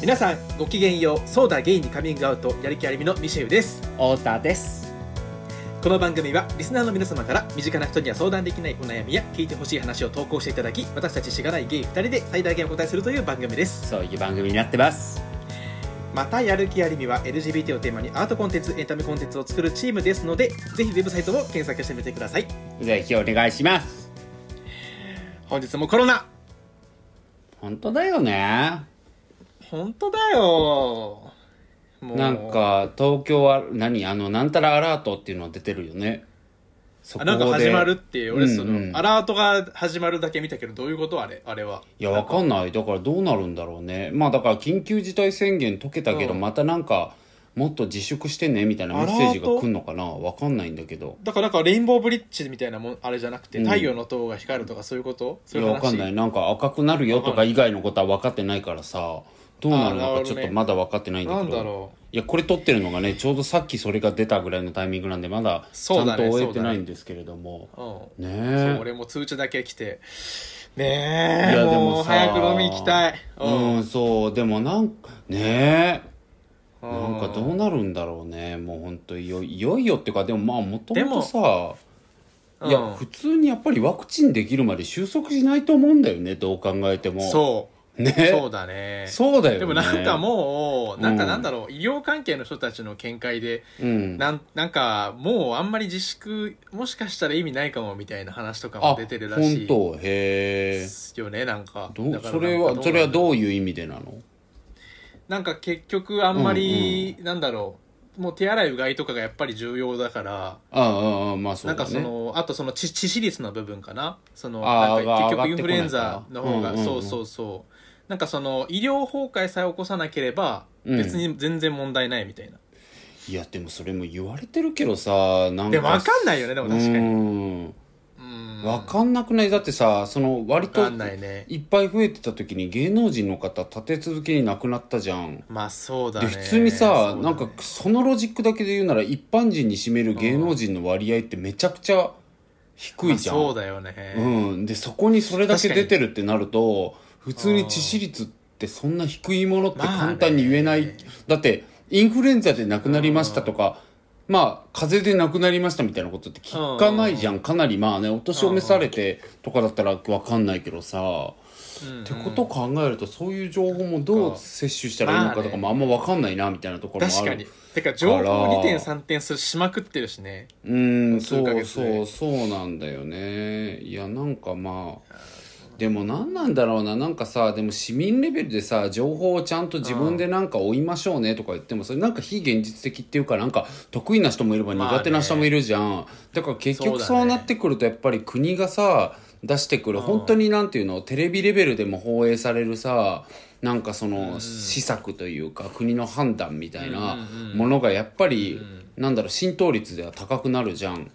皆さんごきげんようソーダゲイにカミングアウトやる気ありみのミシェウです。太田です。この番組はリスナーの皆様から身近な人には相談できないお悩みや聞いてほしい話を投稿していただき私たちしがないゲイ2人で最大限お答えするという番組です。そういう番組になってます。またやる気ありみは LGBT をテーマにアートコンテンツエンタメコンテンツを作るチームですのでぜひウェブサイトを検索してみてください。ぜひお願いします。本日もコロナ。本当だよね本当だよ。なんか東京は何？あのなんたらアラートっていうのが出てるよね。そあなんか始まるっていう俺その、うん。うんアラートが始まるだけ見たけどどういうことあれ？あれは。いやわかんない。だからどうなるんだろうね。まあだから緊急事態宣言解けたけど、うん。またなんかもっと自粛してねみたいなメッセージが来んのかな？わかんないんだけど。だからなんかレインボーブリッジみたいなもんあれじゃなくて、うん。太陽の塔が光るとかそういうこと？そいやわかんない。なんか赤くなるよとか以外のことは分かってないからさどうなるのかちょっとまだ分かってないんだなけど。んだろいやこれ撮ってるのがねちょうどさっきそれが出たぐらいのタイミングなんでまだちゃんと終えてないんですけれども、う、うんね。え。俺も通知だけ来て。ねえいやでも早く飲み行きたい。うん、そう。でもなんかねえ。うなんかどうなるんだろうね。もう本当いよいよいよっていうかでもまあもとでももとさいやうん。普通にやっぱりワクチンできるまで収束しないと思うんだよねどう考えても。そうね。そうだね。そうだよね。でもなんかもうなんかうんなんだろう、医療関係の人たちの見解でうん。なんなんかもうあんまり自粛もしかしたら意味ないかもみたいな話とかも出てるらしい本当？へえよねなんか。からそれなんかはそれはうどういう意味でなの？なんか結局あんまり、なんだろうもう手洗いうがいとかがやっぱり重要だからああああまあそなかうんだねそのあとその致致死率の部分かな。そのなんか結局インフルエンザの方が、うんうんうん。そうそうそうなんかその医療崩壊さえ起こさなければうん。別に全然問題ないみたいな、いやでもそれも言われてるけどさなんか。でも分かんないよねでも確かに。うん。うん。分かんなくない？だってさその割と分かんないね。いっぱい増えてた時に芸能人の方立て続けに亡くなったじゃん。まあそうだね。で普通にさ、そうだね。なんかそのロジックだけで言うなら一般人に占める芸能人の割合ってめちゃくちゃ低いじゃん、まあそうだよね、うん、でそこにそれだけ出てるってなると普通に致死率ってそんな低いものって簡単に言えない、まあねだってインフルエンザで亡くなりましたとか、まあ風邪で亡くなりましたみたいなことって聞かないじゃん、かなりまあねお年を召されてとかだったら分かんないけどさ、うん。ってことを考えるとそういう情報もどう摂取したらいいのかとかもあんま分かんないなみたいなところもある確かに。てか情報2点3点するしまくってるしね。うんそうそうそうなんだよね。いやなんかまあでも何なんだろうな。なんかさでも市民レベルでさ情報をちゃんと自分でなんか追いましょうね。とか言ってもそれなんか非現実的っていうかなんか得意な人もいればまあね。苦手な人もいるじゃん、だから結局そうなってくるとやっぱり国がさ出してくるうん。本当になんていうの？テレビレベルでも放映されるさなんかその施策というか国の判断みたいなものがやっぱりうんなんだろう浸透率では高くなるじゃん。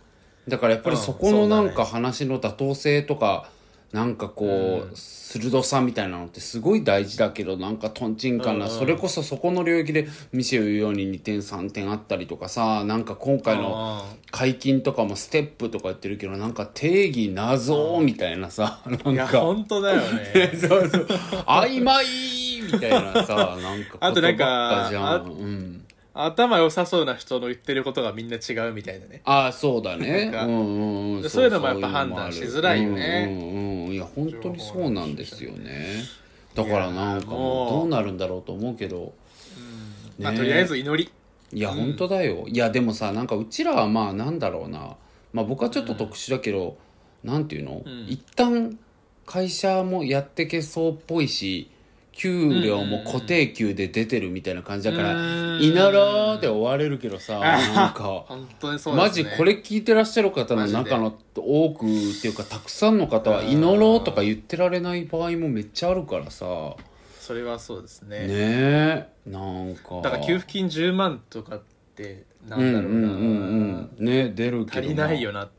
だからやっぱりうん。そこのなんか話の妥当性とかなんかこう鋭さみたいなのってすごい大事だけどなんかとんちんかんな。それこそそこの領域でミシェル言うように2点3点あったりとかさなんか今回の解禁とかもステップとか言ってるけどなんか定義謎みたいなさないんやか本当だよね。そうそう。曖昧みたいなさなんかあとなんかうん頭良さそうな人の言ってることがみんな違うみたいなね。ああそうだね。うんうんうん。そういうのもやっぱ判断しづらいよね。うんうんうん。いや本当にそうなんですよね。だからなんかもうどうなるんだろうと思うけど。ねまあとりあえず祈り。いや本当だよ。いやでもさなんかうちらはまあなんだろうな。まあ僕はちょっと特殊だけどなんていうの？ん一旦会社もやってけそうっぽいし給料も固定給で出てるみたいな感じだからうん「いなら」で終われるけどさなんか本当にそうマジこれ聞いてらっしゃる方の中の多くっていうかたくさんの方は「祈ろう」とか言ってられない場合もめっちゃあるからさ。ねそれはそうですね。えなんか。だから給付金10万とかってなうんんだろうな、うんうんうんね出るけど足りないよな、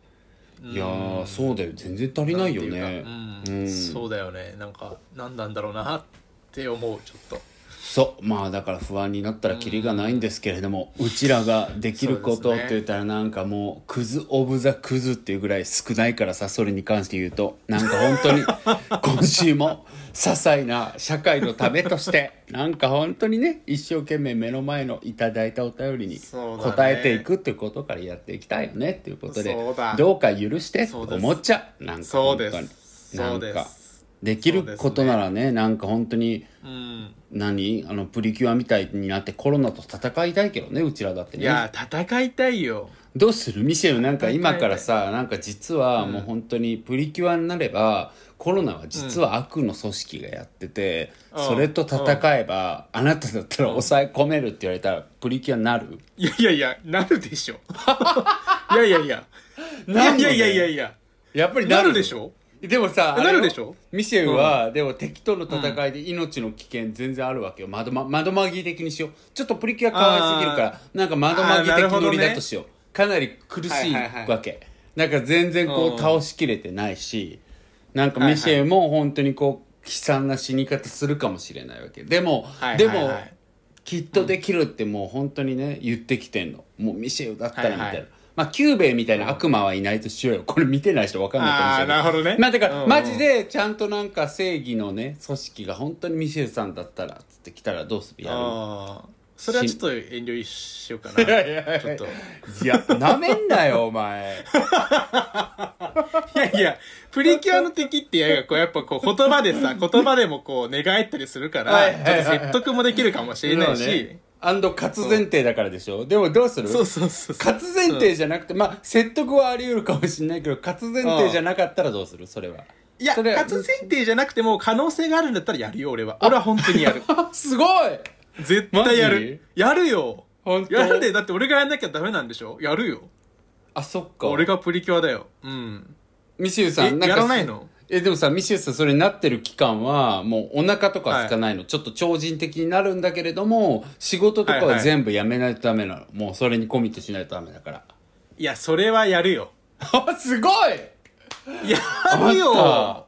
いやーそうだよ。全然足りないよね。うん。そうだよね。なんか何なんだろうな。って思うちょっと。そう。まあだから不安になったらキリがないんですけれども、うちらができることって言ったらなんかもうクズ・オブ・ザ・クズっていうぐらい少ないからさそれに関して言うとなんか本当に 今週も些細な社会のためとしてなんか本当にね一生懸命目の前のいただいたお便りにそうだね。答えていくっていうことからやっていきたいよねっていうことでどうか許して思っちゃうなんか本当に。そうです。なんかできることならね、ね、なんか本当に、うん、何？あのプリキュアみたいになってコロナと戦いたいけどねうちらだってね。いや戦いたいよ。どうする？ミシェルなんか今からさなんか実はもう本当にプリキュアになれば、うん、コロナは実は悪の組織がやってて、うん、それと戦えば、あなただったら抑え込めるって言われたらプリキュアになる？いやいやいやなるでしょ。いやいやいや、いやいやいやいやや。っぱりなるでしょ？でもさなるでしょ？ミシェルは、でも敵との戦いで命の危険全然あるわけよ。窓ま窓まぎ的にしよう。ちょっとプリキュア可愛すぎるからなんか窓まぎ的ノリだとしよう、かなり苦しいわけ、なんか全然こう倒しきれてないしなんかミシェルも本当にこう悲惨な死に方するかもしれないわけ。でも、はいでもきっとできるってもう本当にね言ってきてんの。もうミシェルだったらみたいな、まあキュゥべえみたいな悪魔はいないとしようよ。これ見てない人分かんないかもしれない。あーなるほどね。まあだから、うん。うんマジでちゃんとなんか正義のね組織が本当にミシェルさんだったらつって来たらどうする？やる？ああそれはちょっと遠慮しようかな。いやいやょっと。いやなめんなよお前。いやいや、プリキュアの敵ってやこうやっぱこう言葉でさ、言葉でもこう寝返ったりするから、ちょっと説得もできるかもしれないし、ねアンド勝つ前提だからでしょ、でもどうする？そうそうそう。勝つ前提じゃなくて、まあ説得はあり得るかもしれないけど勝つ前提じゃなかったらどうする？それはいや、勝つ前提じゃなくても可能性があるんだったらやるよ、俺は。俺は本当にやる。すごい絶対やる。やるよ。やるで、だって俺がやんなきゃダメなんでしょ？やるよ。あそっか俺がプリキュアだよ。うん。ミシューさえん、やらないの？え、でもさ、ミシューさん、それになってる期間は、もうお腹とか空かないの、ちょっと超人的になるんだけれども、仕事とかははいはい全部やめないとダメなの？もうそれにコミットしないとダメだから。いや、それはやるよ。あ、すごいやるよ。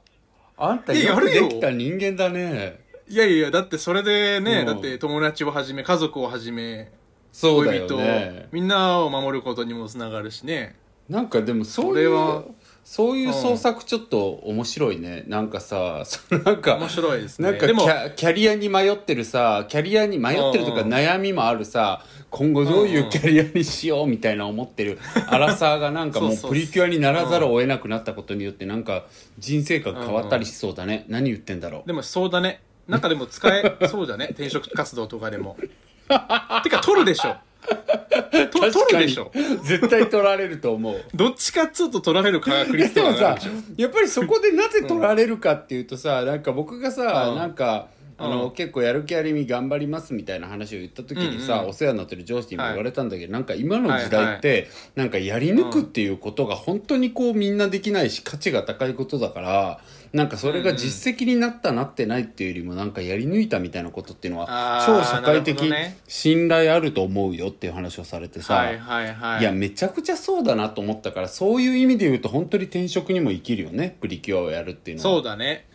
あんたいやよくやるよできた人間だね。いやいや、だってそれでね、うんだって友達をはじめ、家族をはじめ、そうだよ恋人、ね。みんなを守ることにもつながるしね。なんかでもそういうそういう創作ちょっと面白いね。なんかさ、そ のなんか、面白いですね。なんかキャキャリアに迷ってるさキャリアに迷ってるとか悩みもあるさ今後どういうキャリアにしようみたいな思ってるアラサーがなんかもうプリキュアにならざるを得なくなったことによってなんか人生観変わったりしそうだね何言ってんだろうでもそうだね。なんかでも使え そうだね。転職活動とかでも。てか、取るでしょ。と取るでしょ。絶対取られると思う どっちかっつうと取られる確率でもさ。やっぱりそこでなぜ取られるかっていうとさ、なんか僕がさ、うんなんかあの、うん。結構やる気ありみ頑張りますみたいな話を言った時にさ、うんうん。お世話になってる上司にも言われたんだけど、なんか今の時代って、なんかやり抜くっていうことが本当にこうみんなできないし価値が高いことだからなんかそれが実績になったなってないっていうよりもなんかやり抜いたみたいなことっていうのはあー超社会なる的ほどね。信頼あると思うよっていう話をされてさ、はいはいはい。いやめちゃくちゃそうだなと思ったからそういう意味で言うと本当に転職にも生きるよねプリキュアをやるっていうのは。そうだね。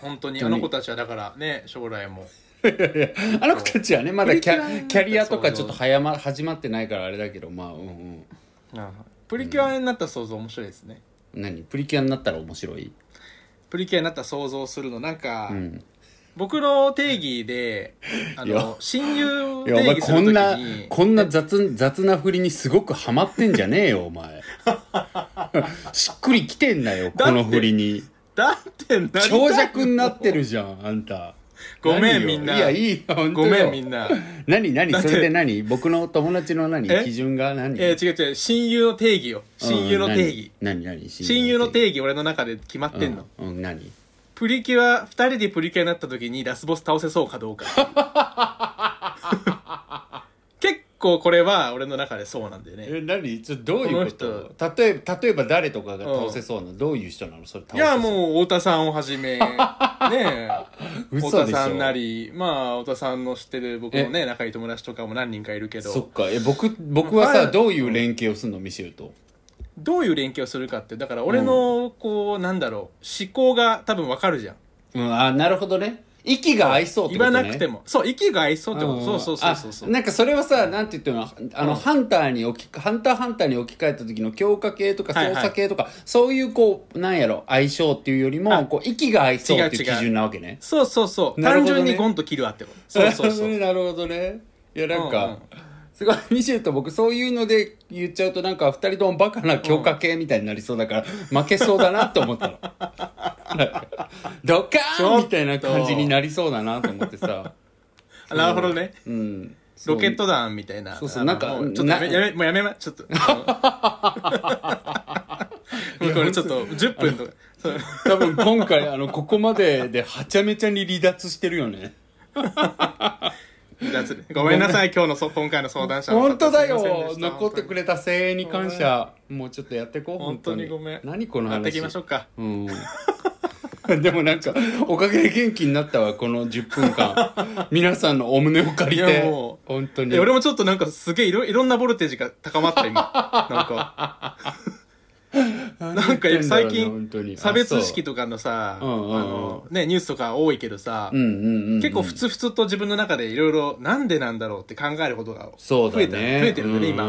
本当に。あの子たちはだからね、将来も。あの子たちはねまだキャキャリアとかちょっと早ま始まってないからあれだけどまあうん。うんプリキュアになった想像面白いですね。何？プリキュアになったら面白い？プリキュアになった想像するの、なんか、うん。僕の定義で、あの、親友をいや。お前定義するこんなに、こんな雑雑な振りにすごくハマってんじゃねえよお前。しっくりきてんなよこの振りにだってなりたい長尺になってるじゃんあんた。ごめんみんな。いやいいよ本当ごよめんみんな。何何？だってそれで何？僕の友達の何？え？基準が何？えー、違う違う、親友の定義よ。親友の定義。うん何？何何親友の定義、俺の中で決まってんの。うん、うん、何？プリキュア、二人でプリキュアになった時にラスボス倒せそうかどうか。結構これは俺の中でそうなんだよね。え何？ちょっとどういうこことの例えば例えば誰とかが倒せそうな、どういう人なの？それ倒せいや、もう、太田さんをはじめ、ね太田さんなり、まあ、太田さんの知ってる僕のね、仲いい友達とかも何人かいるけど、そっか。え僕僕はさはいどういう連携をするの？ミシェルと。どういう連携をするかって、だから俺の、こう、なんだろう、思考が多分わかるじゃん。うん。あなるほどね息が合いそうってことね。言わなくても。そう息が合いそうってこと。んそうそうそうそうそう。あなんかそれはさなんて言ってるの？あの、うんハンターに置きハンターハンターに置き換えた時の強化系とかはいはい。操作系とか、そういうこうなんやろ？相性っていうよりもあこう息が合いそうっていう違う違う。基準なわけね。そうそうそう。なるほどね。単純にゴンと切るわってこと。そうそうそう。なるほどね。いやなんか、うんうんすごい。ミシェルと僕そういうので言っちゃうとなんか二人ともバカな強化系みたいになりそうだから 負けそうだなと思ったの。ドカーンみたいな感じになりそうだなと思ってさ。あ なるほどね。うん。ロケット弾みたいな。そうそう。なんかもうちょっとやめなやめもうやめまちょっと。も うこれちょっと10分とか。そう。多分今回あのここまでではちゃめちゃに離脱してるよね脱ごめんなさい今日のそ今回の相談者の方。本当だすいませんでした。よ残ってくれた声援に感謝もうちょっとやってこう本当にごめん。何この話？やっていきましょうか。うん。でもなんかおかげで元気になったわこの10分間。皆さんのお胸を借りいやても本当に。え俺もちょっとなんかすげえいろいろんなボルテージが高まった今。なんか なんか最近差別意識ととかのさ、あのね、ニュースとか多いけどさ、結構ふつふつと自分の中でいろいろなんでなんだろうって考えることが増えたね増えてるんでね今。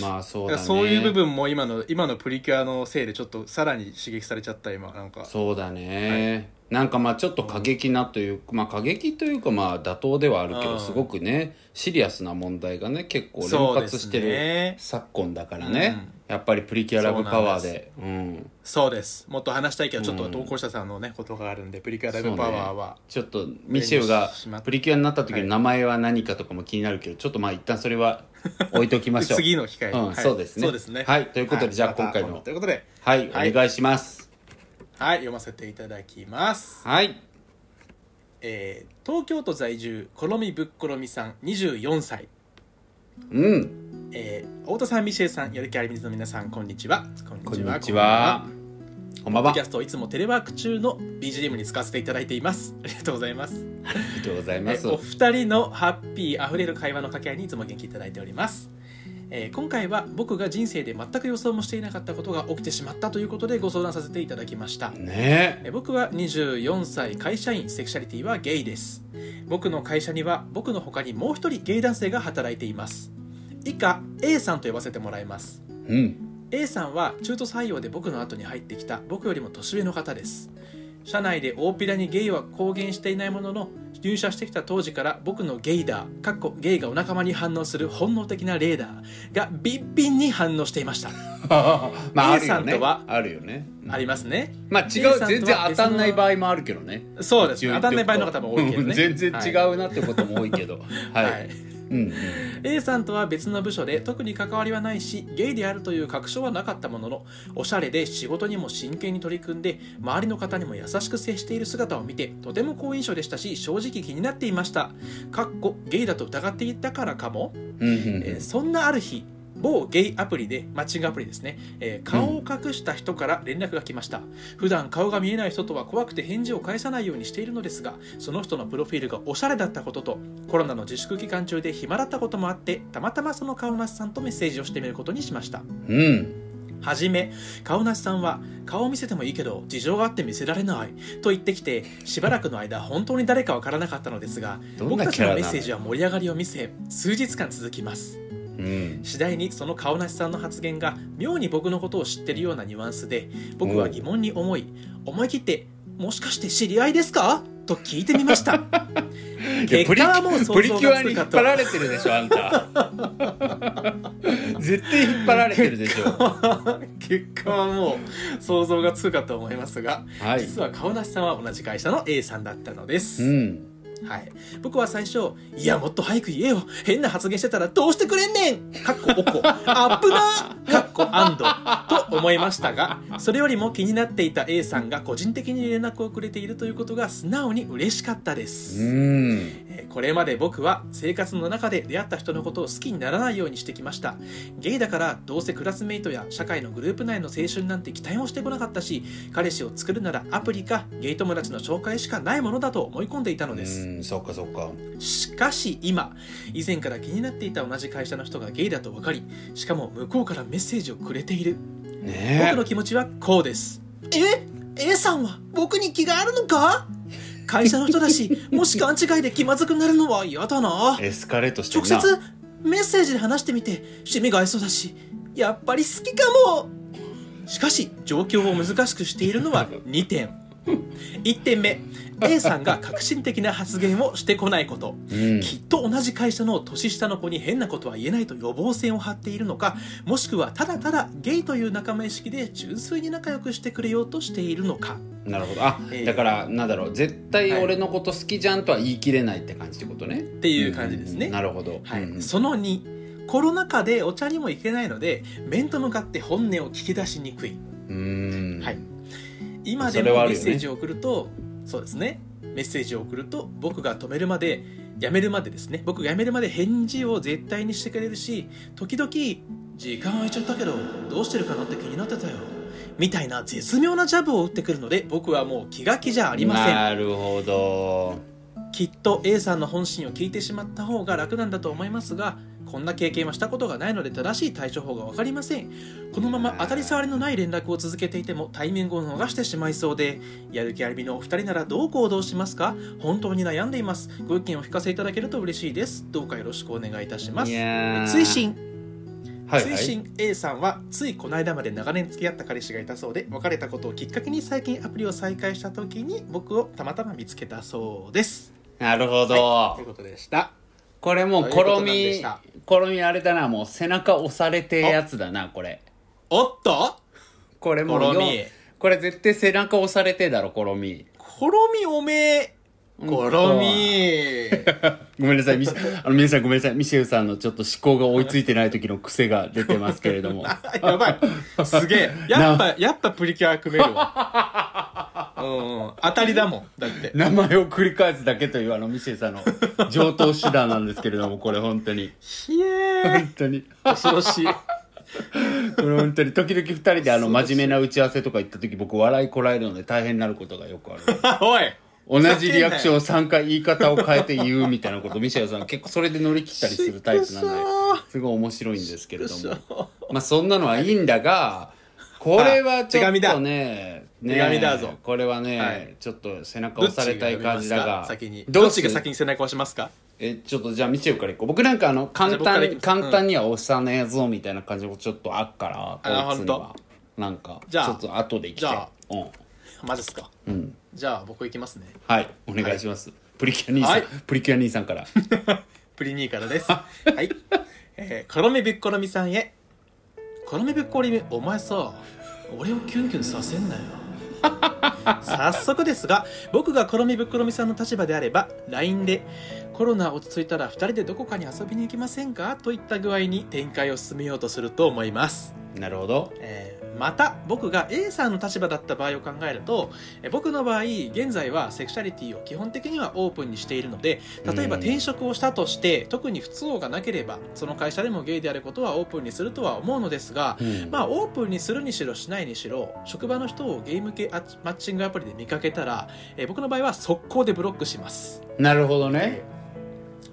まあそうそういう部分も今の今のプリキュアのせいでちょっとさらに刺激されちゃった今なんか。そうだね、なんかまあちょっと過激なというまあ過激というかまあ妥当ではあるけうん。どすごくねシリアスな問題がね結構連発してるね。昨今だからね、やっぱりプリキュアラブパワーで。うんそうです。もっと話したいけどちょっとうん投稿者さんのねことがあるんでプリキュアライブパワーは、ちょっとミシェルがプリキュアになった時の名前は何かとかも気になるけど、ちょっとまあ一旦それは 置いときましょう。次の機会に、うんはい。そうですね。そうですね。はい。ということでじゃあ今回の。ということで。はい、はい。お願いしますはい読ませていただきます。はい。えー東京都在住ころみぶっころみさん24歳。うん。えー太田さんミシェルさんやる気ありみずの皆さんこんにちは。こんこんにちは。こんばんは。キャストをいつもテレワーク中の BGM に使わせていただいています。ありがとうございます。がとうございます。えお二人のハッピーあふれる会話の掛け合いにいつも元気いただいております、えー今回は僕が人生で全く予想もしていなかったことが起きてしまったということでご相談させていただきました。ね。えー僕は24歳会社員セクシャリティはゲイです。僕の会社には僕の他にもう一人ゲイ男性が働いています。以下 A さんと呼ばせてもらいます。うん。A さんは中途採用で僕の後に入ってきた僕よりも年上の方です。社内で大っぴらにゲイは公言していないものの入社してきた当時から僕のゲイダーかっこゲイがお仲間に反応する本能的なレーダーがビッビンに反応していました、まああ A さんとはあるよね。ありますね。まあ違う全然当たんない場合もあるけどね。そうです。ね当たんない場合の方方も多いけどね。全然違はうなってことも多いけど。い、はい、はいうんうん。A さんとは別の部署で特に関わりはないしゲイであるという確証はなかったもののおしゃれで仕事にも真剣に取り組んで周りの方にも優しく接している姿を見てとても好印象でしたし正直気になっていました。かっこゲイだと疑っていたからかも、うんうんえーそんなある日某ゲイアプリでマッチングアプリですね、えー顔を隠した人から連絡が来ました、普段顔が見えない人とは怖くて返事を返さないようにしているのですがその人のプロフィールがおしゃれだったこととコロナの自粛期間中で暇だったこともあってたまたまその顔なしさんとメッセージをしてみることにしました。うん。はじめ顔なしさんは顔を見せてもいいけど事情があって見せられないと言ってきてしばらくの間本当に誰かわからなかったのですが僕たちのメッセージは盛り上がりを見せ数日間続きますうん。次第にその顔なしさんの発言が妙に僕のことを知ってるようなニュアンスで僕は疑問に思い思い切って「もしかして知り合いですか?」と聞いてみました。結果はもう想プリ像キュアに引っがつくかと張られてるでしょあんた。絶対引っ張られてるでしょ。結果はもう想像がつくかと思いますが、はい。実は顔なしさんは同じ会社の A さんだったのです、うんはい、僕は最初「いやもっと早く言えよ。変な発言してたらどうしてくれんねん!」かっこおこ。アップな。かっこアンドと思いましたがそれよりも気になっていた A さんが個人的に連絡をくれているということが素直に嬉しかったです、うん。えーこれまで僕は生活の中で出会った人のことを好きにならないようにしてきました。ゲイだからどうせクラスメイトや社会のグループ内の青春なんて期待もしてこなかったし彼氏を作るならアプリかゲイ友達の紹介しかないものだと思い込んでいたのですうんそっかそっか。しかし今以前から気になっていた同じ会社の人がゲイだと分かりしかも向こうからメッセージをくれている。ね僕の気持ちはこうです。え？A さんは僕に気があるのか？会社の人だし もし勘違いで気まずくなるのは嫌だな。エスカレートして直接メッセージで話してみて趣味が合いそうだしやっぱり好きかも。しかし状況を難しくしているのは2点。1点目 A さんが革新的な発言をしてこないこと。うん。きっと同じ会社の年下の子に変なことは言えないと予防線を張っているのかもしくはただただゲイという仲間意識で純粋に仲良くしてくれようとしているのか。なるほど。あ、えーだからなんだろう。絶対俺のこと好きじゃんとは言い切れないって感じってことね。っっていう感じですね、なるほど、はい。うんその2コロナ禍でお茶にも行けないので面と向かって本音を聞き出しにくい、うん。はい、今でもメッセージを送るとそうですね。メッセージを送ると僕が止めるまでやめるまでですね。僕がやめるまで返事を絶対にしてくれるし時々時間空いちゃったけどどうしてるかなって気になってたよ。みたいな絶妙なジャブを打ってくるので僕はもう気が気じゃありません。なるほど。きっと A さんの本心を聞いてしまった方が楽なんだと思いますがこんな経験はしたことがないので正しい対処法が分かりません。このまま当たり障りのない連絡を続けていてもタイミングを逃してしまいそうでやる気ありみのお二人ならどう行動しますか？本当に悩んでいます。ご意見を聞かせいただけると嬉しいです。どうかよろしくお願いいたします。追伸。はいはい。追伸。A さんはついこの間まで長年付き合った彼氏がいたそうで別れたことをきっかけに最近アプリを再開した時に僕をたまたま見つけたそうですなるほど、はい、ということでした。これもうコロということなんでミした。コロミあれだなもう背中押されてやつだなこれ。おっと？これもうこれ絶対背中押されてだろコロミ。コロミおめえコロミごめんなさい。あの皆さんごめんなさい。ミシェルさんのちょっと思考が追いついてない時の癖が出てますけれども。やばい。すげえ。やっぱやっぱプリキュア組めるわ。うんうん。当たりだもんだって。名前を繰り返すだけというあのミシェルさんの上等手段なんですけれどもこれ本当に。ひえ本当に。恐ろしい。これ本当に。時々二人であの真面目な打ち合わせとか行った時僕笑いこらえるので大変になることがよくある。おい同じリアクションを3回言い方を変えて言うみたいなことミシェルさん結構それで乗り切ったりするタイプなんですごい面白いんですけれども。まあそんなのはいいんだがこれはちょっとねね手紙だ。ぞこれはね、はい。ちょっと背中押されたい感じだが。先にどっちが先に背中を押しますか？えちょっとじゃあミシェルからいこう。僕なんかあの簡単簡単には押さねえぞみたいな感じもちょっとあっからあこいつには。ほなんかちじゃあょっと後で来てじゃあうん。マジっすか？うんじゃあ僕いきますね。はいお願いします、プリキュア兄さん、はい。プリキュア兄さんから。プリニーからです。はい。えー、コロミぶっころみさんへ。コロミぶっころみお前さ俺をキュンキュンさせんなよ。早速ですが僕がコロミぶっころみさんの立場であれば LINE で「コロナ落ち着いたら2人でどこかに遊びに行きませんか?」といった具合に展開を進めようとすると思います。なるほど。えーまた僕が A さんの立場だった場合を考えるとえー僕の場合現在はセクシャリティを基本的にはオープンにしているので例えばうん。転職をしたとして特に不都合がなければその会社でもゲイであることはオープンにするとは思うのですがうん。まあオープンにするにしろしないにしろ職場の人をゲーム系アマッチングアプリで見かけたらえー僕の場合は速攻でブロックします。なるほどね。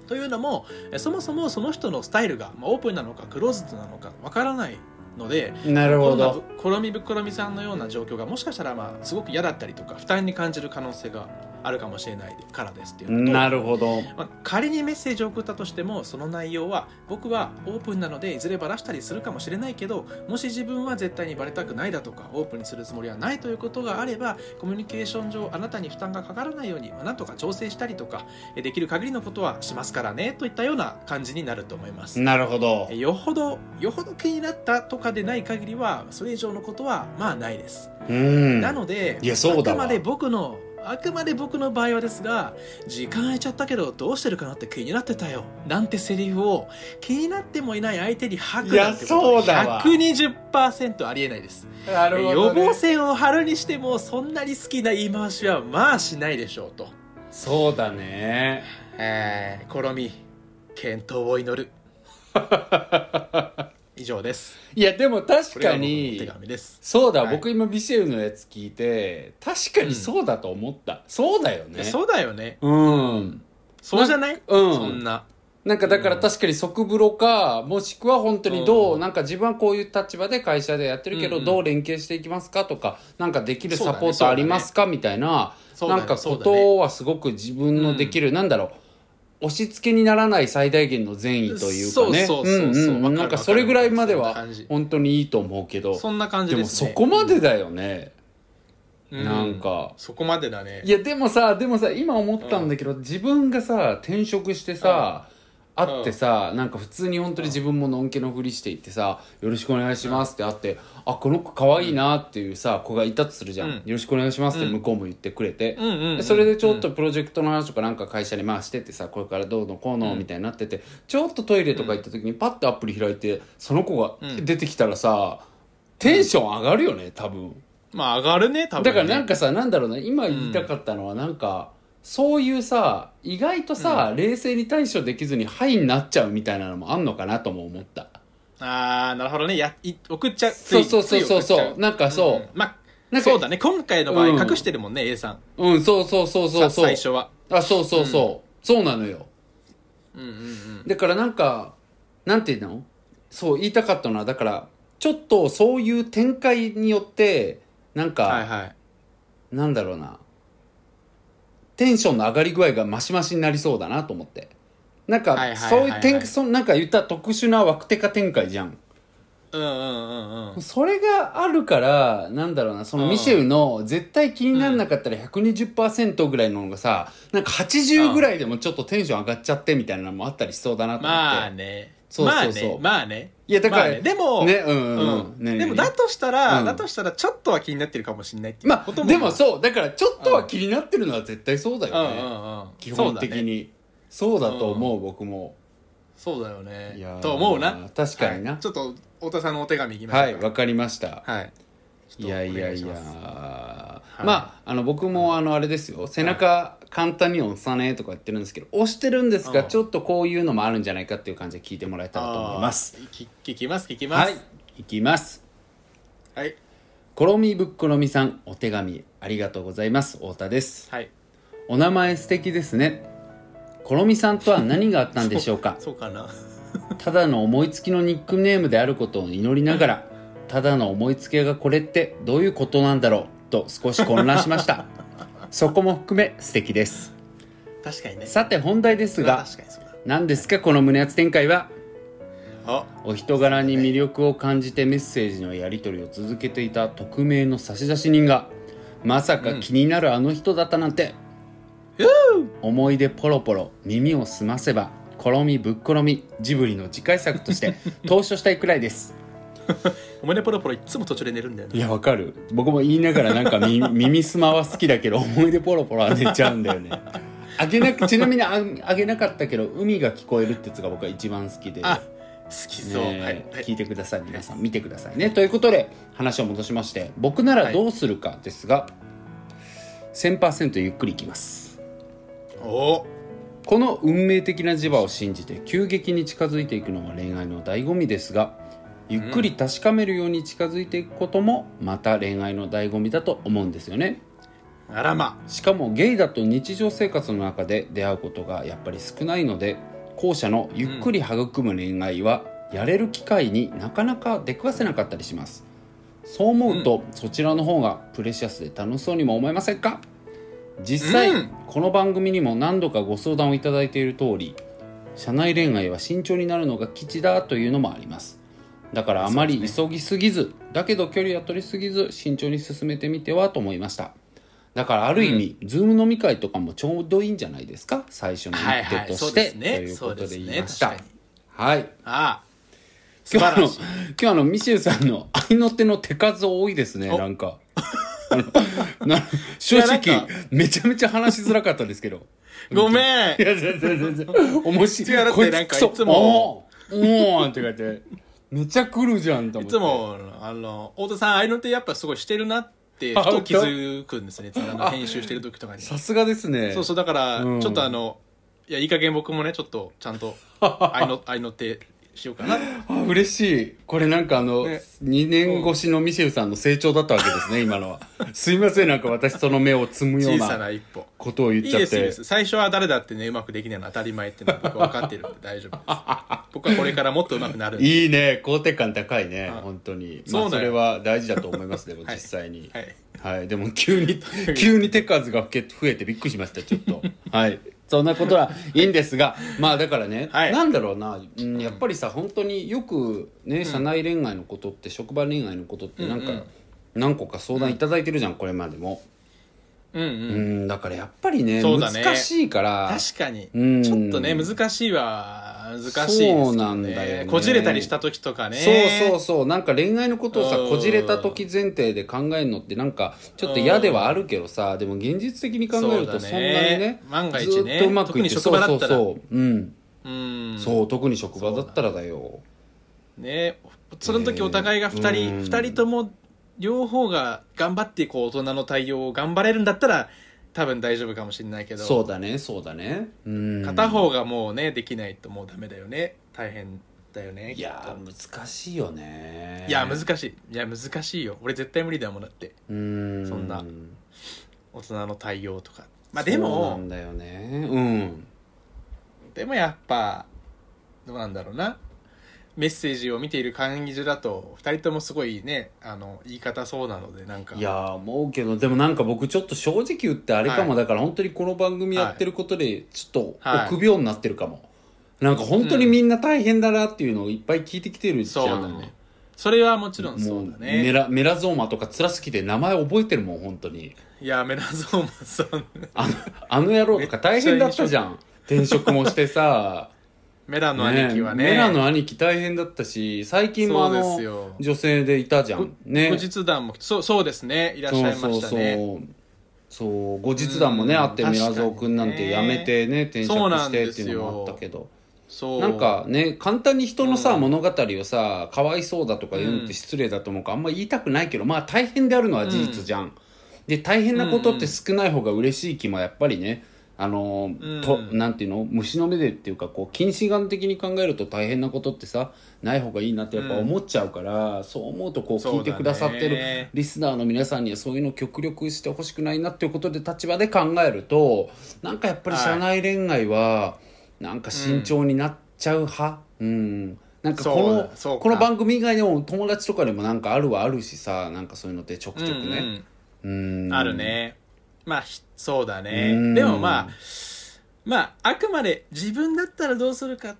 というのもえーそもそもその人のスタイルが、まあ、オープンなのかクローズドなのかわからないのでなるほど。ぶコロミぶっころみさんのような状況がもしかしたらまあすごく嫌だったりとか負担に感じる可能性があるかもしれないからですっていうなるほど。まあ、仮にメッセージを送ったとしてもその内容は僕はオープンなのでいずれバラしたりするかもしれないけどもし自分は絶対にバレたくないだとかオープンにするつもりはないということがあればコミュニケーション上あなたに負担がかからないように、まあ、なんとか調整したりとかえできる限りのことはしますからねといったような感じになると思います。なるほど。えよほどよほど気になったとかでない限りはそれ以上のことはまあないです、うん。なのであくまで僕のあくまで僕の場合はですが時間空いちゃったけどどうしてるかなって気になってたよ。なんてセリフを気になってもいない相手に吐くなんてこと。いやそうだわ。120%ありえないです。なるほど、ね、予防線を張るにしてもそんなに好きな言い回しはまあしないでしょうと。そうだね。えー、コロミ健闘を祈る 以上です。いやでも確かに手紙です。そうだ、はい。僕今ビシェルのやつ聞いて確かにそうだと思った、そうだよね。そうだよね。うん。そうじゃない、うん。そんな。なんかだから確かに即風呂か、もしくは本当にどう、うん。なんか自分はこういう立場で会社でやってるけど、うんうん。どう連携していきますかとか、なんかできるサポートありますかみたいな、そうだねなんかこそうだねとはすごく自分のできる、なんだろう、押し付けにならない最大限の善意というかね。そうそうそうなんかそれぐらいまでは本当にいいと思うけど、そんな感じでね。そこまでだよね。うなんか。そこまでだね。いやでもさでもさ今思ったんだけど、自分がさ転職してさ、会ってさ、なんか普通に本当に自分ものんけのふりしていってさ「よろしくお願いします」って会って「あこの子可愛いな」っていうさ子がいたとするじゃん「うん。よろしくお願いします」って向こうも言ってくれて、うんそれでちょっとプロジェクトの話とかなんか会社に回してってさこれからどうのこうのみたいになってて、ちょっとトイレとか行った時にパッてアプリ開いてその子がうん。出てきたらさテンション上がるよね多分。まあ上がるね多分ね。だからなんかさなんだろうな今言いたかったのはなんか、そういうさ意外とさ、冷静に対処できずに「はい」になっちゃうみたいなのもあんのかなとも思った。ああなるほどね。やい送っちゃう。そうそうそうそうつい送っちゃそう。なんかそう、ん。まあなんかそうだね。今回の場合うん。隠してるもんね A さん。うんそうそうそうそうさそう。最初は。あそうそうそう、そうなのよ。うんうんうん。だからなんかなんていうの？そう言いたかったのはだからちょっとそういう展開によってなんか、はいはい。なんだろうなテンションの上がり具合がマシマシになりそうだなと思って。なんか、そうはいいう展そなんか言ったら特殊なワクテカ展開じゃん。うんうんうんうん。それがあるからなんだろうなそのミシェルの絶対気にならなかったら120%ぐらいののがさなんか80ぐらいでもちょっとテンション上がっちゃってみたいなのもあったりしそうだなと思って、まあねそうそうそう。まあねまあね。いやだからまあね。でもねうんうんうん。うんねでもだとしたら、うん。だとしたらちょっとは気になってるかもしれないっていうまこともあでもそうだからちょっとは気になってるのは絶対そうだうん。うんよね、うん。基本的そうだね。にそうだと思う、僕も。そうだよね。いやーと思うな。確かにな。はい。ちょっと太田さんのお手紙いきましょはいわうかかりました。はいいやいやいや。お願します。いまああの僕もあのあれですよ。背中簡単に押さねとか言ってるんですけど押してるんですがうん。ちょっとこういうのもあるんじゃないかっていう感じで聞いてもらえたらと思います。聞きます聞きます。はい。いきます。はい。コロミぶっころみさんお手紙ありがとうございます。太田です。はい。お名前素敵ですね。コロミさんとは何があったんでしょうか？そうかな。ただの思いつきのニックネームであることを祈りながらただの思いつきがこれってどういうことなんだろうと少し混乱しました。そこも含め素敵です。確かにね。さて本題ですが何ですかこの胸圧展開は？あ。お人柄に魅力を感じてメッセージのやり取りを続けていた匿名の差出人がまさか気になるあの人だったなんて、思い出ポロポロ耳を澄ませば転みぶっ転みジブリの次回作として 投書したいくらいですおめでポロポロいつも途中で寝るんだよねいやわかる。僕も言いながらなんかみ 耳すまは好きだけど思い出ポロポロは寝ちゃうんだよね。あげなくちなみにああげなかったけど海が聞こえるってやつが僕は一番好きで。あ好きそう、ねはい、はい。聞いてください。皆さん見てくださいね。ということで話を戻しまして僕ならどうするかですが、1000%ゆっくりいきます。お。この運命的な磁場を信じて急激に近づいていくのが恋愛の醍醐味ですがゆっくり確かめるように近づいていくこともまた恋愛の醍醐味だと思うんですよね。あらま。しかもゲイだと日常生活の中で出会うことがやっぱり少ないので後者のゆっくり育む恋愛はやれる機会になかなか出くわせなかったりします。そう思うと、そちらの方がプレシャスで楽しそうにも思えませんか？実際、うん。この番組にも何度かご相談をいただいている通り社内恋愛は慎重になるのが吉だというのもありますだからあまり急ぎすぎず、だけど距離は取りすぎず慎重に進めてみてはと思いました。だからある意味、ズーム飲み会とかもちょうどいいんじゃないですか？最初のはい一手として、ですね。ということで言いました、確かにはい。あ今日の今日あのミシェルさんの合いの手の手数多いですねお。なんか。な正直めちゃめちゃ話しづらかったですけど。ごめん。いや全然全然。面白い。違うだってなんかいつも。おーおーって書いてめちゃ来るじゃんと思って。いつもあの太田さんああいうのってやっぱすごいしてるなってふと気づくんですね。あの編集してる時とかに。さすがですね。そうそうだからうん。ちょっとあのいやいい加減僕もねちょっとちゃんと 愛の愛の手しようかな。あ嬉しい。これなんかあの、ね。2年越しのミシェルさんの成長だったわけですね 今のは。すいませんなんか私その目を摘むよう小さなな一歩。ことを言っちゃって。ですいいです。最初は誰だってねうまくできないのは当たり前っていうのは僕は 分かってるんで大丈夫です。僕はこれからもっとうまくなるいいね。肯定感高いねはい本当に。まあそれは大事だと思いますでもはい。実際に。はい。はい、でも急に 急に手数が増えてびっくりしましたちょっと。はいそんなことはいいんですが まあだからね、はい。なんだろうな、うん、やっぱりさ本当によくね社内恋愛のことって、職場恋愛のことってなんか、何個か相談いただいてるじゃん、これまでも。うんうん。うんだからやっぱりねそうだね。難しいから。確かに。うん。ちょっとね難しいは難しいですけどそうなんだよね。こじれたりした時とかね。そうそうそう。なんか恋愛のことをさうんこじれた時前提で考えるのってなんかちょっと嫌ではあるけどさでも現実的に考えるとそんなにね万が一ねずっとうまくいって特に職場だったらそうそうそう。うん。うん。そう特に職場だったらだよ。ね。その時お互いが2人、うん。二人とも両方が頑張ってこう大人の対応を頑張れるんだったら多分大丈夫かもしれないけど。そうだねそうだね。うん。片方がもうねできないともうダメだよね。大変だよねいやー難しいよね。いや難しい。いや難しいよ。俺絶対無理だもんだって。うん。そんな。大人の対応とか。まあでそうなもんだよね。うん。でもやっぱどうなんだろうなメッセージを見ている感じだと2人ともすごいねあの言い方そうなのでなんか。いやー思うけどでもなんか僕ちょっと正直言ってあれかも、はい。だから本当にこの番組やってることでちょっとはい臆病になってるかも、なんか本当にみんな大変だなっていうのをいっぱい聞いてきてるじそうゃんだね。それはもちろんそうだね。メラメラゾーマとか辛すぎて名前覚えてるもん本当に。いやメラゾーマさん。あのあの野郎とか大変だったじゃん。転職もしてさメラの兄貴はね。メラの兄貴大変だったし最近もあの女性でいたじゃん。ね。後日談もそうそうですね。いらっしゃいましたね。そうそうそう。後日談もねうんあってミラゾー君なんて辞めてね転職してっていうのもあったけど。そうなんかね簡単に人のさ、うん。物語をさかわいそうだとか言うのって失礼だと思うからあんま言いたくないけどまあ大変であるのは事実じゃん、で大変なことって少ない方が嬉しい気もやっぱりねあのとなんていうの？虫の目でっていうかこう近視眼的に考えると大変なことってさない方がいいなってやっぱ思っちゃうから、そう思うとこう聞いてくださってるリスナーの皆さんにはそういうのを極力してほしくないなっていうことで立場で考えるとなんかやっぱり社内恋愛はなんか慎重になっちゃう派？うん、なんかこのこの番組以外にも友達とかでもなんかあるはあるしさなんかそういうのってちょくちょくね。うん。あるねまあひそうだね。うん。でもまあまああくまで自分だったらどうするかっ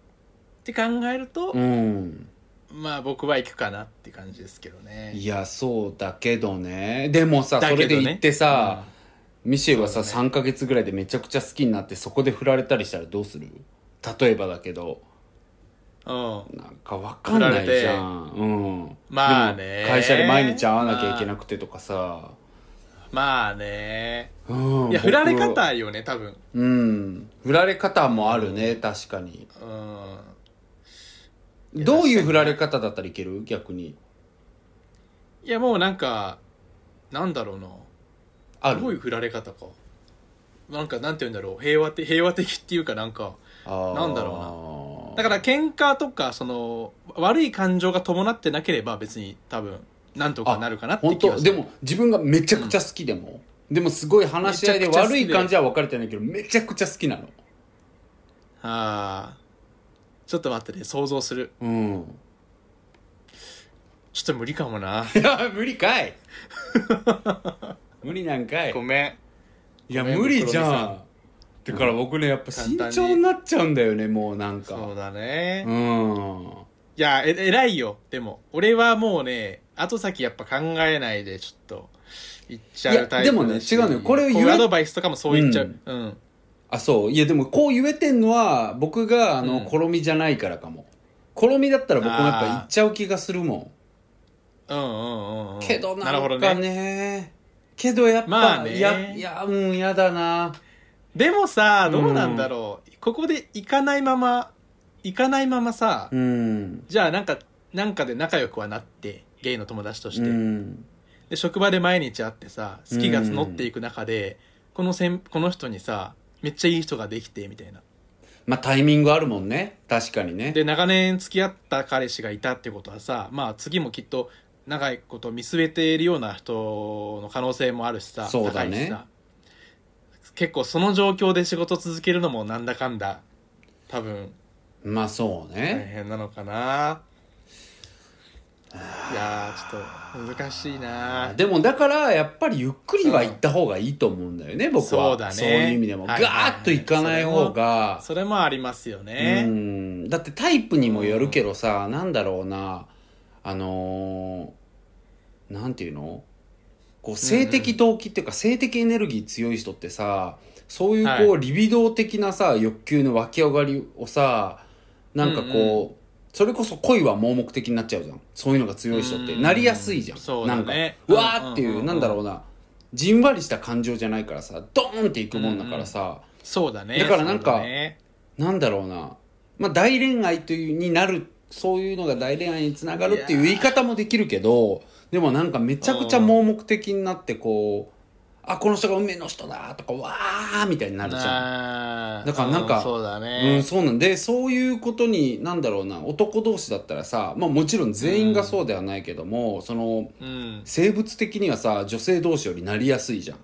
て考えると、うん。まあ僕は行くかなって感じですけどね。いやそうだけどね。でもさ、ね。れで言ってさ、ミシェルはさ、そうだ3ヶ月ぐらいでめちゃくちゃ好きになってそこで振られたりしたらどうする？例えばだけど。うん。なんかわかんないじゃん。うん。まあね。会社で毎日会わなきゃいけなくてとかさ、まあね。うん。いや振られ僕方よね多分。うん。振られ方もあるね確かに。うん。やどういう振られ方だったらいける？逆に。いやもうなんかなんだろうな。ある？どういう振られ方か。なんかなんて言うんだろう。平和的平和的っていうかなんかなんだろだから喧嘩とかその悪い感情が伴ってなければ別に多分なんとかなるかなって本気がする。当？でも自分がめちゃくちゃ好きでも、でもすごい話し合いでめちゃくちゃ好きで。悪い感じは分かれてないけどめちゃくちゃ好きなの。ああちょっと待ってね想像する。うん。ちょっと無理かもな。い や無理かい。無理なんかい。ごめん。いやごめん無理じゃん。だから僕ねやっぱ慎簡単に重になっちゃうんだよねもうなんか。そうだね、うん。いやえ偉いよ。でも俺はもうね後先やっぱ考えないでちょっと言っちゃうタイプでもね違うのよ。これを言えうアドバイスとかもそう言っちゃう。うん、あそう。いやでもこう言えてんのは僕があの、うん。好みじゃないからかも。好みだったら僕もやっぱ言っちゃう気がするもうんうんうんうんん。けどななるほどんかね。ねけどやっぱ、まあね。いやいやうんやだな。でもさどうなんだろう、ここで行かないまま行かないままさ、うん。じゃあなんかなんかで仲良くはなってゲイの友達として、うん。で職場で毎日会ってさ好きが募っていく中で、このせんこの人にさめっちゃいい人ができてみたいな。まあタイミングあるもんね。確かにね。で長年付き合った彼氏がいたってことはさまあ次もきっと長いこと見据えているような人の可能性もあるしさそうだね。結構その状況で仕事続けるのもなんだかんだ多分まあそう大ね、変なのかないやーちょっと難しいなでもだからやっぱりゆっくりは行った方がいいと思うんだよね、僕は。そうだね。そういう意味でも、はいはいはい。ガーッと行かない方が。それもありますようねん。だってタイプにもよるけどさ、なんだろうな。あのーなんていうの？こう性的動機っていうか、性的エネルギー強い人ってさそういうこう、はリビドー的なさ欲求の湧き上がりをさなんかこう、うんうそれこそ恋は盲目的になっちゃうじゃん。そういうのが強い人って。うん。なりやすいじゃん、そうなんかうわーっていう,、うんうんうんなんだろうな。じんわりした感情じゃないからさドーンっていくもんだからさ、そうだね。だからなんかそうだね。なんだろうな、まあ、大恋愛というになるそういうのが大恋愛につながるっていう言い方もできるけどでもなんかめちゃくちゃ盲目的になってこうあこの人が運命の人だとかわーみたいになるじゃん。だからなんかうんそうだうん、ねそうなん。でそういうことになんだろうな男同士だったらさ、まあ、もちろん全員がそうではないけども、そのうん。生物的にはさ女性同士よりなりやすいじゃん。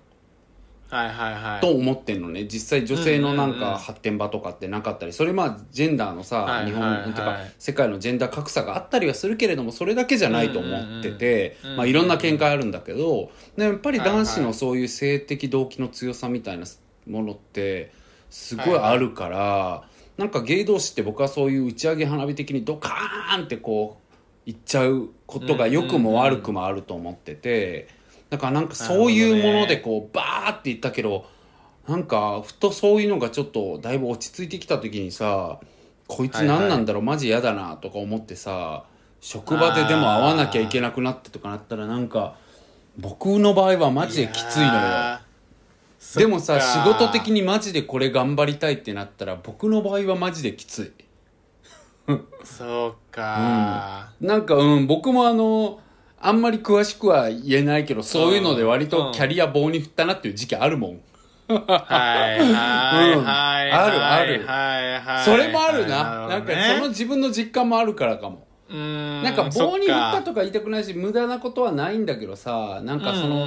はいはいはいと思ってんのね実際女性のなんか発展場とかってなかったりそれまあジェンダーのさ、はい日本、はいはいてか世界のジェンダー格差があったりはするけれどもそれだけじゃないと思ってて、まあ、いろんな見解あるんだけどでやっぱり男子のそういう性的動機の強さみたいなものってすごいあるから、なんか芸同士って僕はそういう打ち上げ花火的にドカーンってこういっちゃうことが良くも悪くもあると思ってて。だからなんかそういうものでこうバーっていったけどなんかふとそういうのがちょっとだいぶ落ち着いてきた時にさこいつ何なんだろう、マジ嫌だなとか思ってさ職場ででも会わなきゃいけなくなってとかなったらなんか僕の場合はマジできついのよ。でもさ仕事的にマジでこれ頑張りたいってなったら僕の場合はマジできつい。そうか、なんかうん僕もあのあんまり詳しくは言えないけどそういうので割とキャリア棒に振ったなっていう時期あるもん。はいあるある。それもあるな、はいなんかその自分の実感もあるからかも。なんか棒に振ったそとか言いたくないし無駄なことはないんだけどさなんかその、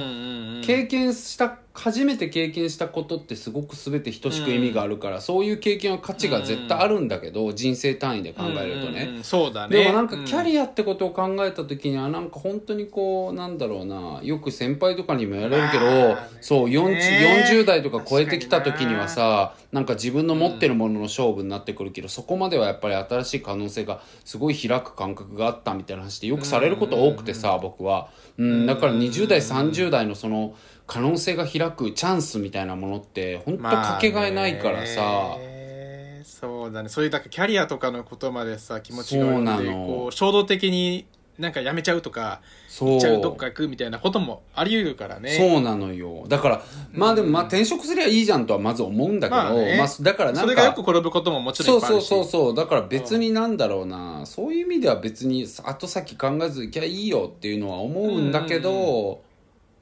経験した初めて経験したことってすごく全て等しく意味があるから、そういう経験は価値が絶対あるんだけど、人生単位で考えるとね、うんうんうん。そうだね。でもなんかキャア、リアってことを考えた時にはなんか本当にこうなんだろうなよく先輩とかにもやれるけど、まあそう 40, ね40代とか超えてきた時には確さなんか自分の持ってるものの勝負になってくるけど、そこまではやっぱり新しい可能性がすごい開く感覚があったみたいな話でよくされること多くてさ、僕は、うん、だから20代30代のその可能性が開くチャンスみたいなものって本当かけがえないからさ、まあねそうだね。そういうだキャリアとかのことまでさ気持ちがそうなの。でこう衝動的になんかやめちゃうとか行っちゃうどっか行くみたいなこともあり得るからね。そうなのよ。だからまあでもまあ転職すりゃいいじゃんとはまず思うんだけど、まあまあねだからなんそれがよくか転ぶことももちろんそうそうそうそう。だから別になんだろうな、そういう意味では別に後先考えずいきゃいいよっていうのは思うんだけど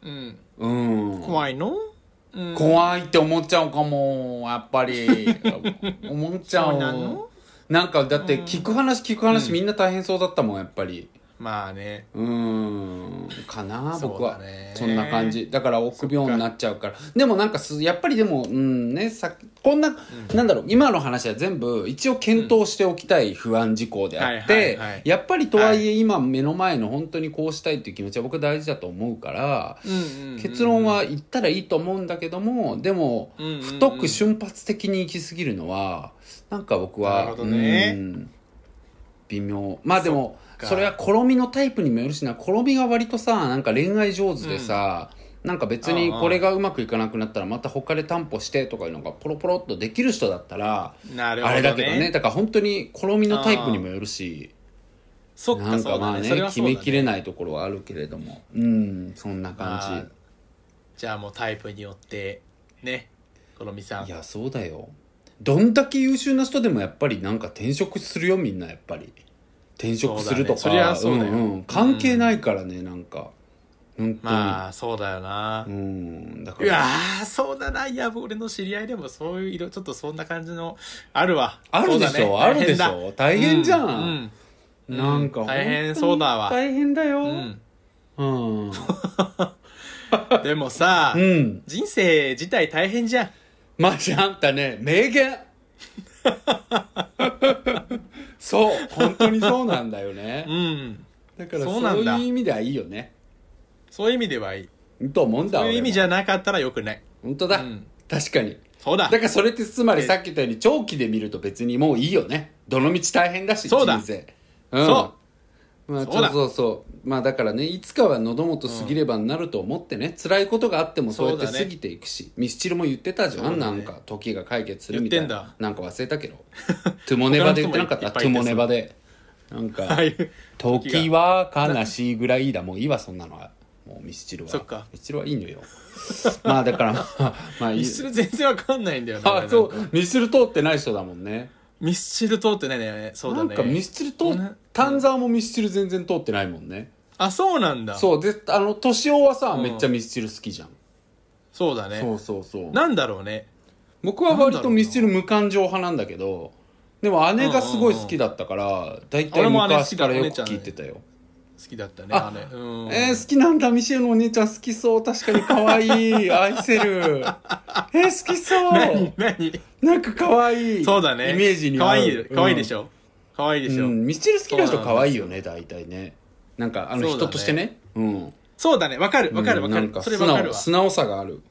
うん。うん、怖いの、うん、怖いって思っちゃうかもやっぱり。思っちゃそううなの？なんかだって聞く話聞く話、みんな大変そうだったもんやっぱりまあね。うーんかなそう僕はそんな感じ。だから臆病になっちゃうから。でもなんかすやっぱりでもうんねさこんな、なんだろう今の話は全部一応検討しておきたい不安事項であっはいはいてはい。やっぱりとはいえ今目の前の本当にこうしたいっていう気持ちは僕大事だと思うから結論は言ったらいいと思うんだけどもでもうんうんうん。太く瞬発的に行き過ぎるのはなんか僕はなるほどね。うん微妙。まあでもそれは好みのタイプにもよるしな。好みが割とさなんか恋愛上手でさ、なんか別にこれがうまくいかなくなったらまた他で担保してとかいうのがポロポロっとできる人だったらなるほど、ね、あれだけどね。だから本当に好みのタイプにもよるし。そっかなんかまあねねそれは決めきれないところはあるけれども。うん。そんな感まあじゃあもうタイプによってねこのみさん。じいやそうだよ。どんだけ優秀な人でもやっぱりなんか転職するよみんなやっぱり転職するとか。そね。そりゃそうだよ。んうん。関係ないからねなんか。本当に、まあそうだよな、うん。だから。ーそうだな。いや俺の知り合いでもそういう色ちょっとそんな感じのあるわ。あるでしょ、ね。あるでしょ。大変じゃん、うん。うん。なんか大変そうだわ。大変だよ。うん。うん、でもさ、うん、人生自体大変じゃん。マジあんたね名言 そう。本当にそうなんだよね。うん。だからそういう意味ではいいよね。そういう意味ではいい。と思うんだそういう意味じゃゃなかったらよくない。本当だ、うん。確かに。そうだ。だからそれってつまりさっき言ったように長期で見ると別にもういいよね。どの道大変だしそうだ。人生。うん。そまあ、そうだ。そうそうまあだからねいつかは喉元過ぎればになると思ってね、辛いことがあってもそうやって過ぎていくし、ミスチルも言ってたじゃん、なんか時が解決するみたいな。なんか忘れたけど。トゥモネバで言ってなかった？トゥモネバで。なんか、時は悲しいぐらいだもういいわそんなのは。もうミスチルは。ミスチルはいいのよ。まあだからまあミスチル全然わかんないんだよねあそう。ミスチル通ってない人だもんねミスチル通ってないねそうだね。なんかミスチル通丹沢もミスチル全然通ってないもんね。あそうなんだ。そうであの敏夫はさ、うん。めっちゃミスチル好きじゃん。そうだね。そうそうそう。なんだろうね。僕は割とミスチル無感情派なんだけどでも姉がすごい好きだったから大体昔からよく聞いてたよ好きだったねああれ。うん。えー、好きなんだ。ミシェルのお姉ちゃん好きそう。確かに可愛い。愛せるえー、好きそう。何何？なんか可愛い。そうだね。イメージに可愛い可愛いでしょ？可愛いでしょ？うん、ミスチル好きな人可愛いよね大体ね。なんかあの人としてね。うん。そうだね。わかるわかるわかる。うんか素それわかるわ。直素直さがある。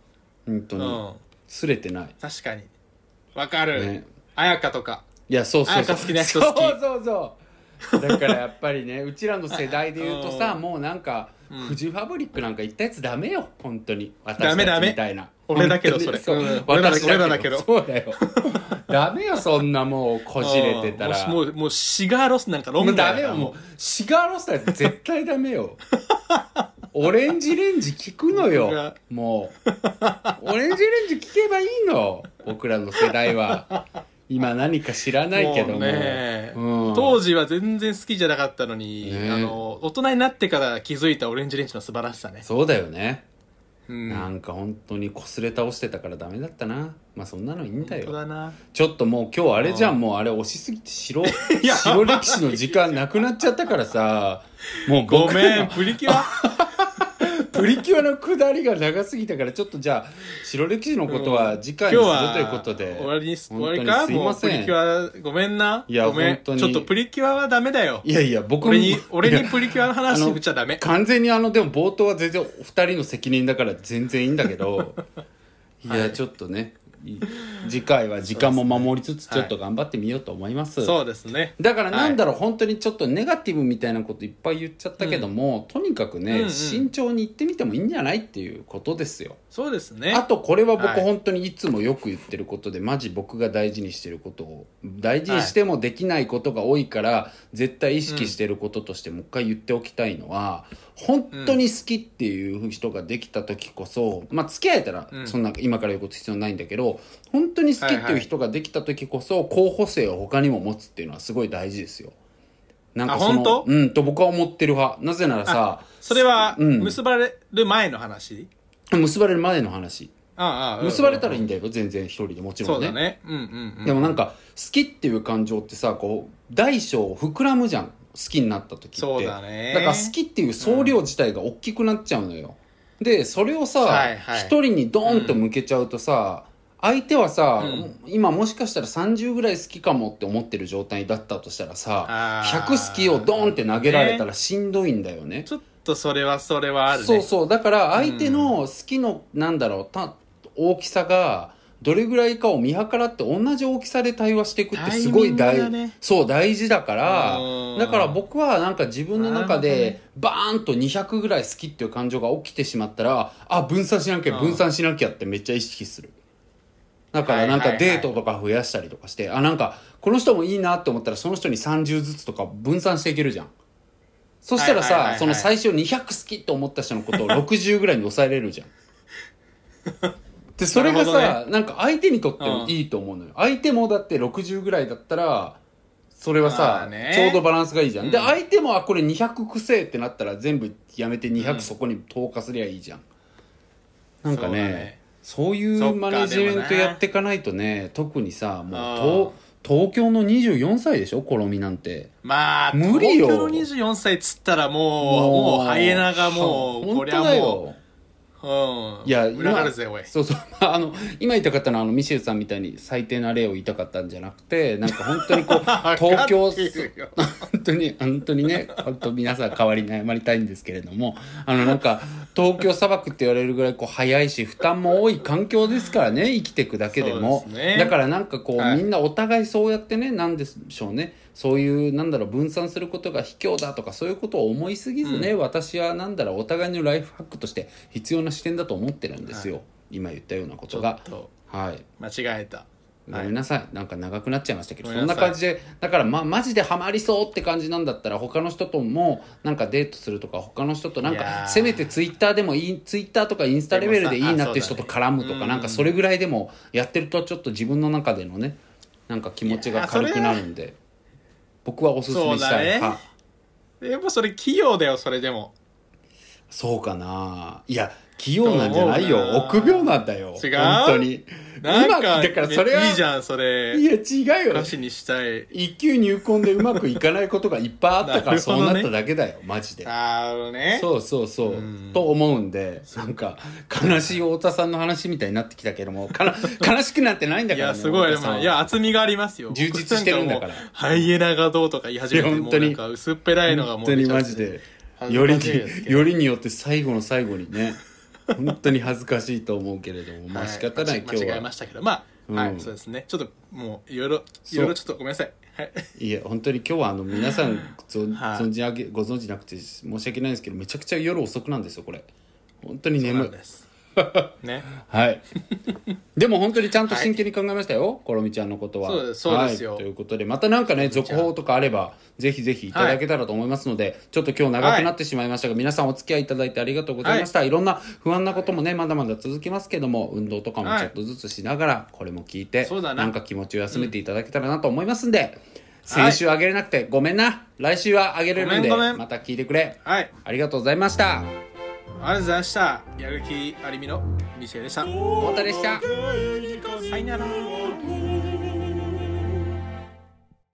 本当に、うん。すれてない。確かに。わかる。ね。綾香とか。いやそうそうそう。彩香好きな人好き。そうそうそうだからやっぱりね うちらの世代で言うとさうん。もうなんか、うん。フジファブリックなんか言ったやつダメよ本当に。私たちみたいな。俺だけどそれ。そう。私俺らだけど。そうだよ。ダメよそんなもうこじれてたら。うん。もうもうシガーロスなんか飲もうんだダメよもう。シガーロスター絶対ダメよ。オレンジレンジ聞くのよもう。オレンジレンジ聞けばいいの僕らの世代は今何か知らないけども。ね。うん、当時は全然好きじゃなかったのに、ね。あの大人になってから気づいたオレンジレンジの素晴らしさね、そうだよね、うん、なんか本当にこすれ倒してたからダメだったな。まあそんなのいいんだよ。ちょっともう今日あれじゃうん。んもうあれ押しすぎて白 や白歴史の時間なくなっちゃったからさ。もう僕ごめん。プリキュアプリキュアの下りが長すぎたからちょっとじゃあ白歴史のことは次回にするということで、終わりにす終わりか？すいません。プリキュアごめんな？いやごめん。ちょっとプリキュアはダメだよ。いやいや僕も。俺に俺にプリキュアの話あの振っちゃダメ。完全にあのでも冒頭は全然お二人の責任だから全然いいんだけど。い。や、はいちょっとね。い次回は時間も守りつつちょっと頑張ってみようと思います、そうですね。だからなんだろう、本当にちょっとネガティブみたいなこといっぱい言っちゃったけども、とにかくね、慎重に言ってみてもいいんじゃないっていうことですよそうですね。あとこれは僕はい。本当にいつもよく言ってることで、マジ僕が大事にしてることを大事にしてもできないことが多いから、絶対意識してることとしてもう一回言っておきたいのは本当に好きっていう人ができた時こそ、まあ付き合えたらうん。そんな今から言うこと必要ないんだけど本当に好きっていう人ができた時こそ候補生を他にも持つっていうのはすごい大事ですよ。なんかそのうんと僕は思ってる派。なぜならさそれはうん。結ばれる前の話、結ばれるまでの話。ああ結ばれたらいいんだよ全然一人でもちろね。そうんだね。うんうんうん。でもなんか好きっていう感情ってさこう大小膨らむじゃん。好きになった時って。そうだね。だから好きっていう総量自体が大きくなっちゃうのよ、でそれをさはいはい。一、人にドーンと向けちゃうとさ、相手はさ、うん。今もしかしたら30ぐらい好きかもって思ってる状態だったとしたらさあー。100好きをドーンって投げられたらしんどいんだよね。ちょっとそれはそれはあるね。そうそう。だから相手の好きの、なんだろうた大きさがどれぐらいかを見計らって同じ大きさで対話していくってすごい大ね。そう大事だからうん。だから僕はなんか自分の中でバーンと200ぐらい好きっていう感情が起きてしまったらあ分散しなきゃうん。分散しなきゃってめっちゃ意識する。だからなんかデートとか増やしたりとかしてあなんかこの人もいいなって思ったらその人に30ずつとか分散していけるじゃんそしたらさその最初200好きと思った人のことを60ぐらいに抑えれるじゃん。でそれがさなるほなんか相手にとってもいいと思うのよ、相手もだって60ぐらいだったらそれはまさ、あね。ちょうどバランスがいいじゃん、でうん。相手もあこれ200くせえってなったら全部やめてう200んそこに投下すりゃいいじゃん、なんかそうだね。ねそういうマネジメントやっていかないとね特にさもうあ東東京の24歳でしょ？コロミなんて。まあ無理よ。東京の24歳っつったらもうもうハイエナがもう本こりゃもう。うんいや裏があるぜおい。そうそう。あの今言いたかったのはあのミシェルさんみたいに最低な例を言いたかったんじゃなくてなんか本当にこう 東京本当に本当にね本当皆さん代わりに謝りたいんですけれどもあのなんか東京砂漠って言われるぐらいこう早いし負担も多い環境ですからね生きていくだけでも。ね。だからなんかこう、はい。みんなお互いそうやってねなんでしょうねそういうなんだろう分散することが卑怯だとかそういうことを思いすぎずね、私はなんだろうお互いのライフハックとして必要な視点だと思ってるんですよ、今言ったようなことが。はい。間違えた。ごめんなさい、なんか長くなっちゃいましたけどそんな感じでだからまマジでハマりそうって感じなんだったら他の人ともなんかデートするとか他の人となんかせめてツイッターでもいいツイッターとかインスタレベルでいいなっていう人と絡むとか、ねなんかそれぐらいでもやってるとちょっと自分の中でのねなんか気持ちが軽くなるんで僕はおすすめしたい、そうだね。はやっぱそれ器用だよそれでも。そうかな。いや器用なんじゃないよ。臆病なんだよ。違う？本当に。なんかだからそれはいいじゃんそれ。いや違うよ。歌詞にしたい。一級入魂でうまくいかないことがいっぱいあったからそうなっただけだよマジで。あのね。そうそうそう。うん。と思うんでなんか悲しい太田さんの話みたいになってきたけども 悲しくなんてないんだいからねやすごい。いや厚みがありますよ。充実してるんだから。ハイエナがどうとか言い始めて本当に。薄っぺらいのがも本当にマジで。よりよりによって最後の最後にね本当に恥ずかしいと思うけれどもまあ仕方ない、は今日は。間違えましたけどまあ、うん。はいそうですね。ちょっともういろいろいろいろちょっとごめんなさい。はい。いや本当に今日はあの皆さん 存じ上げご存知なくて申し訳ないんですけどめちゃくちゃ夜遅くなんですよこれ。本当にそうな眠いんです ね。はい。でも本当にちゃんと真剣に考えましたよ、コロミちゃんのことは。そうですそうですよ。はい。ということで、またなんかね、続報とかあれば、ぜひぜひいただけたらと思いますので、ちょっと今日長くなってしまいましたが、皆さんお付き合いいただいてありがとうございました。い、ろんな不安なこともね、まだまだ続きますけども、運動とかもちょっとずつしながら、これも聞いて、そうだな。なんか気持ちを休めていただけたらなと思いますんで、先週あげれなくてごめんな。来週はあげれるんで、また聞いてくれ。はい。ありがとうございました。ありがとうございました。やる気ありみのミシェルでした。太田でした。さよなら